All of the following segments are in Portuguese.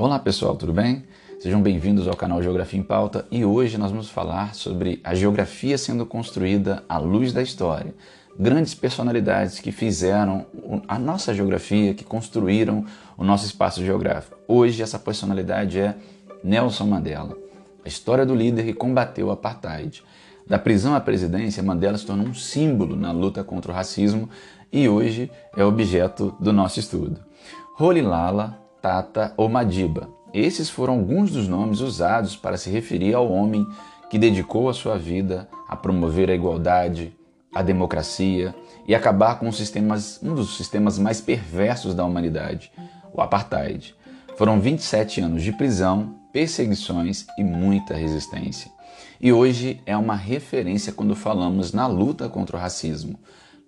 Olá pessoal, tudo bem? Sejam bem-vindos ao canal Geografia em Pauta e hoje nós vamos falar sobre a geografia sendo construída à luz da história. Grandes personalidades que fizeram a nossa geografia, que construíram o nosso espaço geográfico. Hoje essa personalidade é Nelson Mandela, a história do líder que combateu o apartheid. Da prisão à presidência, Mandela se tornou um símbolo na luta contra o racismo e hoje é objeto do nosso estudo. Rolilala, Tata ou Madiba. Esses foram alguns dos nomes usados para se referir ao homem que dedicou a sua vida a promover a igualdade, a democracia e acabar com sistemas, um dos sistemas mais perversos da humanidade, o apartheid. Foram 27 anos de prisão, perseguições e muita resistência. E hoje é uma referência quando falamos na luta contra o racismo.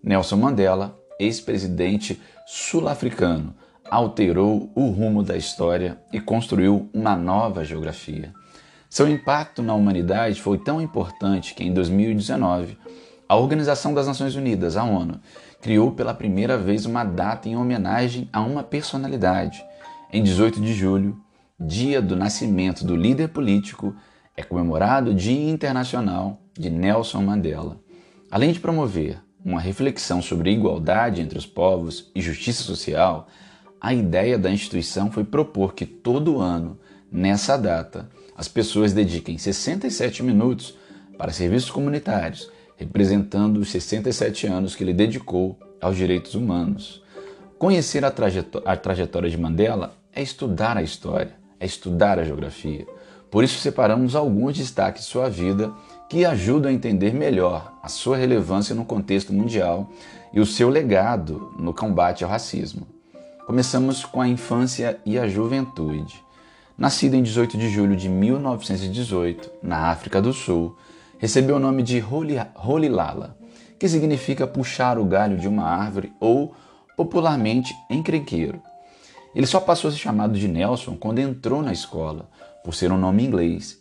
Nelson Mandela, ex-presidente sul-africano, alterou o rumo da história e construiu uma nova geografia. Seu impacto na humanidade foi tão importante que em 2019, a Organização das Nações Unidas, a ONU, criou pela primeira vez uma data em homenagem a uma personalidade. Em 18 de julho, dia do nascimento do líder político, é comemorado o Dia Internacional de Nelson Mandela. Além de promover uma reflexão sobre igualdade entre os povos e justiça social, a ideia da instituição foi propor que todo ano, nessa data, as pessoas dediquem 67 minutos para serviços comunitários, representando os 67 anos que ele dedicou aos direitos humanos. Conhecer a, trajetó a trajetória de Mandela é estudar a história, é estudar a geografia. Por isso, separamos alguns destaques de sua vida que ajudam a entender melhor a sua relevância no contexto mundial e o seu legado no combate ao racismo. Começamos com a infância e a juventude. Nascido em 18 de julho de 1918, na África do Sul, recebeu o nome de Holilala, que significa puxar o galho de uma árvore ou, popularmente, encrenqueiro. Ele só passou a ser chamado de Nelson quando entrou na escola, por ser um nome inglês.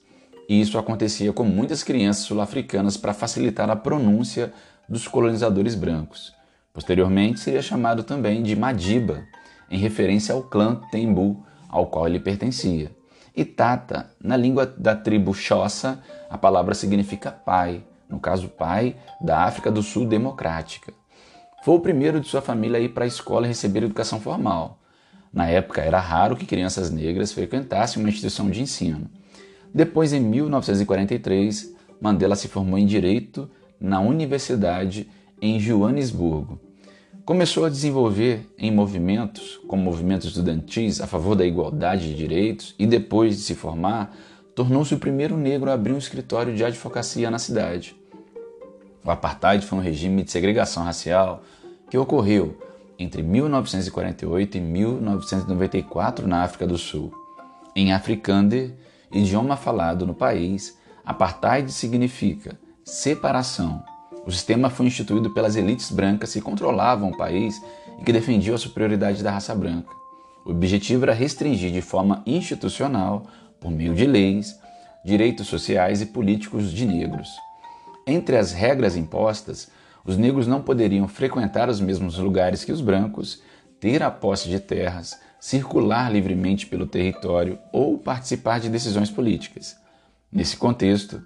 E isso acontecia com muitas crianças sul-africanas para facilitar a pronúncia dos colonizadores brancos. Posteriormente, seria chamado também de Madiba, em referência ao clã Tembu ao qual ele pertencia. E Tata, na língua da tribo Xhosa, a palavra significa pai, no caso pai da África do Sul democrática. Foi o primeiro de sua família a ir para a escola e receber educação formal. Na época era raro que crianças negras frequentassem uma instituição de ensino. Depois, em 1943, Mandela se formou em Direito na Universidade em Joanesburgo Começou a desenvolver em movimentos, como movimentos estudantis a favor da igualdade de direitos e depois de se formar, tornou-se o primeiro negro a abrir um escritório de advocacia na cidade. O apartheid foi um regime de segregação racial que ocorreu entre 1948 e 1994 na África do Sul. Em Afrikaner, idioma falado no país, apartheid significa separação o sistema foi instituído pelas elites brancas que controlavam o país e que defendiam a superioridade da raça branca. O objetivo era restringir de forma institucional, por meio de leis, direitos sociais e políticos de negros. Entre as regras impostas, os negros não poderiam frequentar os mesmos lugares que os brancos, ter a posse de terras, circular livremente pelo território ou participar de decisões políticas. Nesse contexto,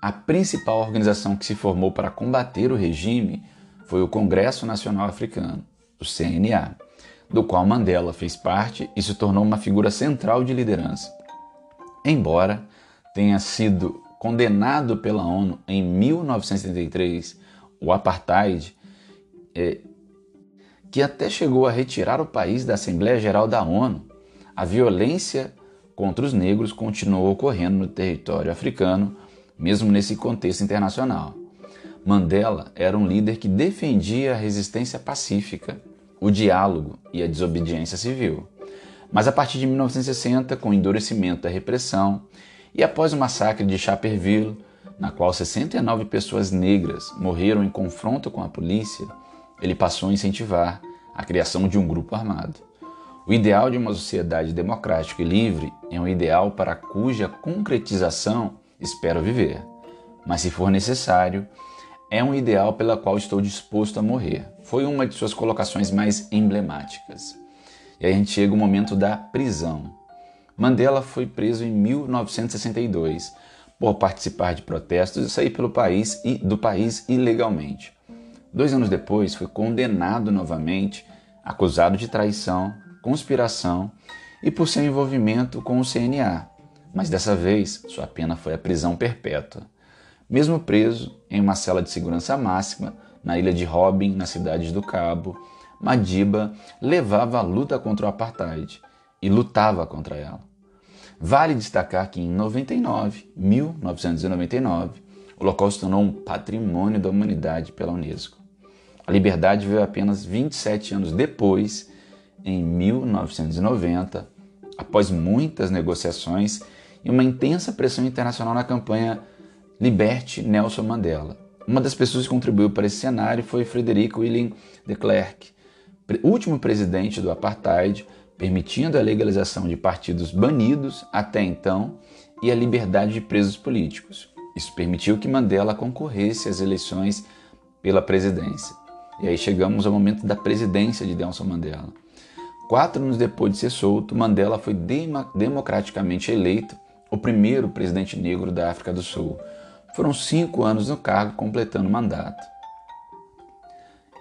a principal organização que se formou para combater o regime foi o Congresso Nacional Africano, o CNA, do qual Mandela fez parte e se tornou uma figura central de liderança. Embora tenha sido condenado pela ONU em 1973, o apartheid, é, que até chegou a retirar o país da Assembleia Geral da ONU, a violência contra os negros continuou ocorrendo no território africano mesmo nesse contexto internacional. Mandela era um líder que defendia a resistência pacífica, o diálogo e a desobediência civil. Mas a partir de 1960, com o endurecimento da repressão e após o massacre de Chaperville, na qual 69 pessoas negras morreram em confronto com a polícia, ele passou a incentivar a criação de um grupo armado. O ideal de uma sociedade democrática e livre é um ideal para cuja concretização espero viver. Mas se for necessário, é um ideal pela qual estou disposto a morrer. Foi uma de suas colocações mais emblemáticas. E aí a gente chega o momento da prisão. Mandela foi preso em 1962 por participar de protestos e sair pelo país e do país ilegalmente. Dois anos depois, foi condenado novamente, acusado de traição, conspiração e por seu envolvimento com o CNA, mas dessa vez sua pena foi a prisão perpétua. Mesmo preso em uma cela de segurança máxima na ilha de Robin, na cidade do Cabo, Madiba levava a luta contra o apartheid e lutava contra ela. Vale destacar que em 99, 1999, o local se tornou um patrimônio da humanidade pela Unesco. A liberdade veio apenas 27 anos depois, em 1990, após muitas negociações e uma intensa pressão internacional na campanha Liberte Nelson Mandela. Uma das pessoas que contribuiu para esse cenário foi Frederico William de Klerk, último presidente do apartheid, permitindo a legalização de partidos banidos até então e a liberdade de presos políticos. Isso permitiu que Mandela concorresse às eleições pela presidência. E aí chegamos ao momento da presidência de Nelson Mandela. Quatro anos depois de ser solto, Mandela foi democraticamente eleito o primeiro presidente negro da África do Sul. Foram cinco anos no cargo, completando o mandato.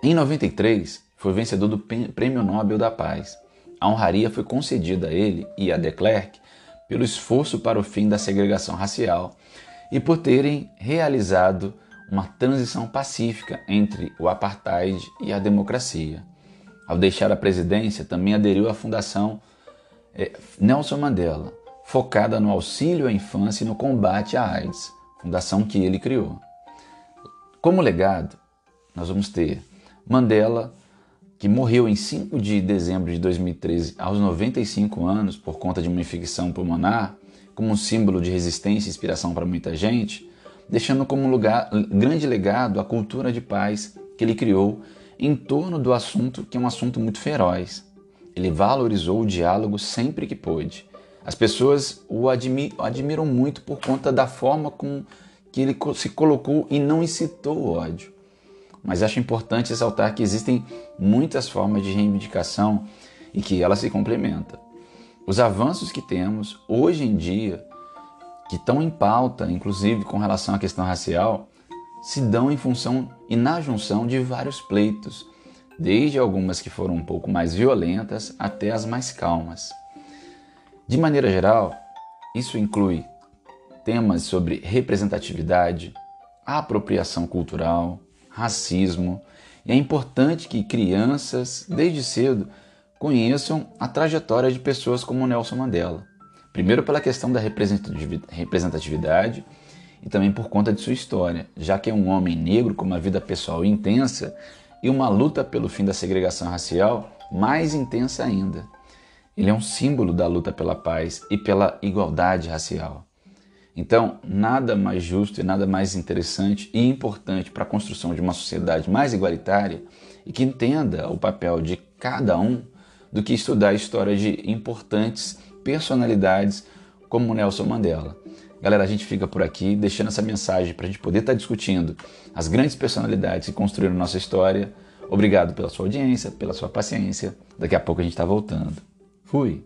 Em 93, foi vencedor do Prêmio Nobel da Paz a honraria foi concedida a ele e a de Klerk pelo esforço para o fim da segregação racial e por terem realizado uma transição pacífica entre o apartheid e a democracia. Ao deixar a presidência, também aderiu à Fundação eh, Nelson Mandela, focada no auxílio à infância e no combate à AIDS, fundação que ele criou. Como legado, nós vamos ter Mandela que morreu em 5 de dezembro de 2013, aos 95 anos, por conta de uma infecção pulmonar, como um símbolo de resistência e inspiração para muita gente, deixando como lugar, grande legado a cultura de paz que ele criou em torno do assunto que é um assunto muito feroz. Ele valorizou o diálogo sempre que pôde. As pessoas o admiram muito por conta da forma com que ele se colocou e não incitou o ódio mas acho importante ressaltar que existem muitas formas de reivindicação e que elas se complementam. Os avanços que temos hoje em dia, que estão em pauta, inclusive com relação à questão racial, se dão em função e na junção de vários pleitos, desde algumas que foram um pouco mais violentas até as mais calmas. De maneira geral, isso inclui temas sobre representatividade, apropriação cultural, racismo. E é importante que crianças, desde cedo, conheçam a trajetória de pessoas como Nelson Mandela. Primeiro, pela questão da representatividade e também por conta de sua história, já que é um homem negro com uma vida pessoal intensa e uma luta pelo fim da segregação racial mais intensa ainda. Ele é um símbolo da luta pela paz e pela igualdade racial. Então, nada mais justo e nada mais interessante e importante para a construção de uma sociedade mais igualitária e que entenda o papel de cada um do que estudar a história de importantes personalidades como Nelson Mandela. Galera, a gente fica por aqui deixando essa mensagem para a gente poder estar tá discutindo as grandes personalidades que construíram nossa história. Obrigado pela sua audiência, pela sua paciência. Daqui a pouco a gente está voltando. Fui!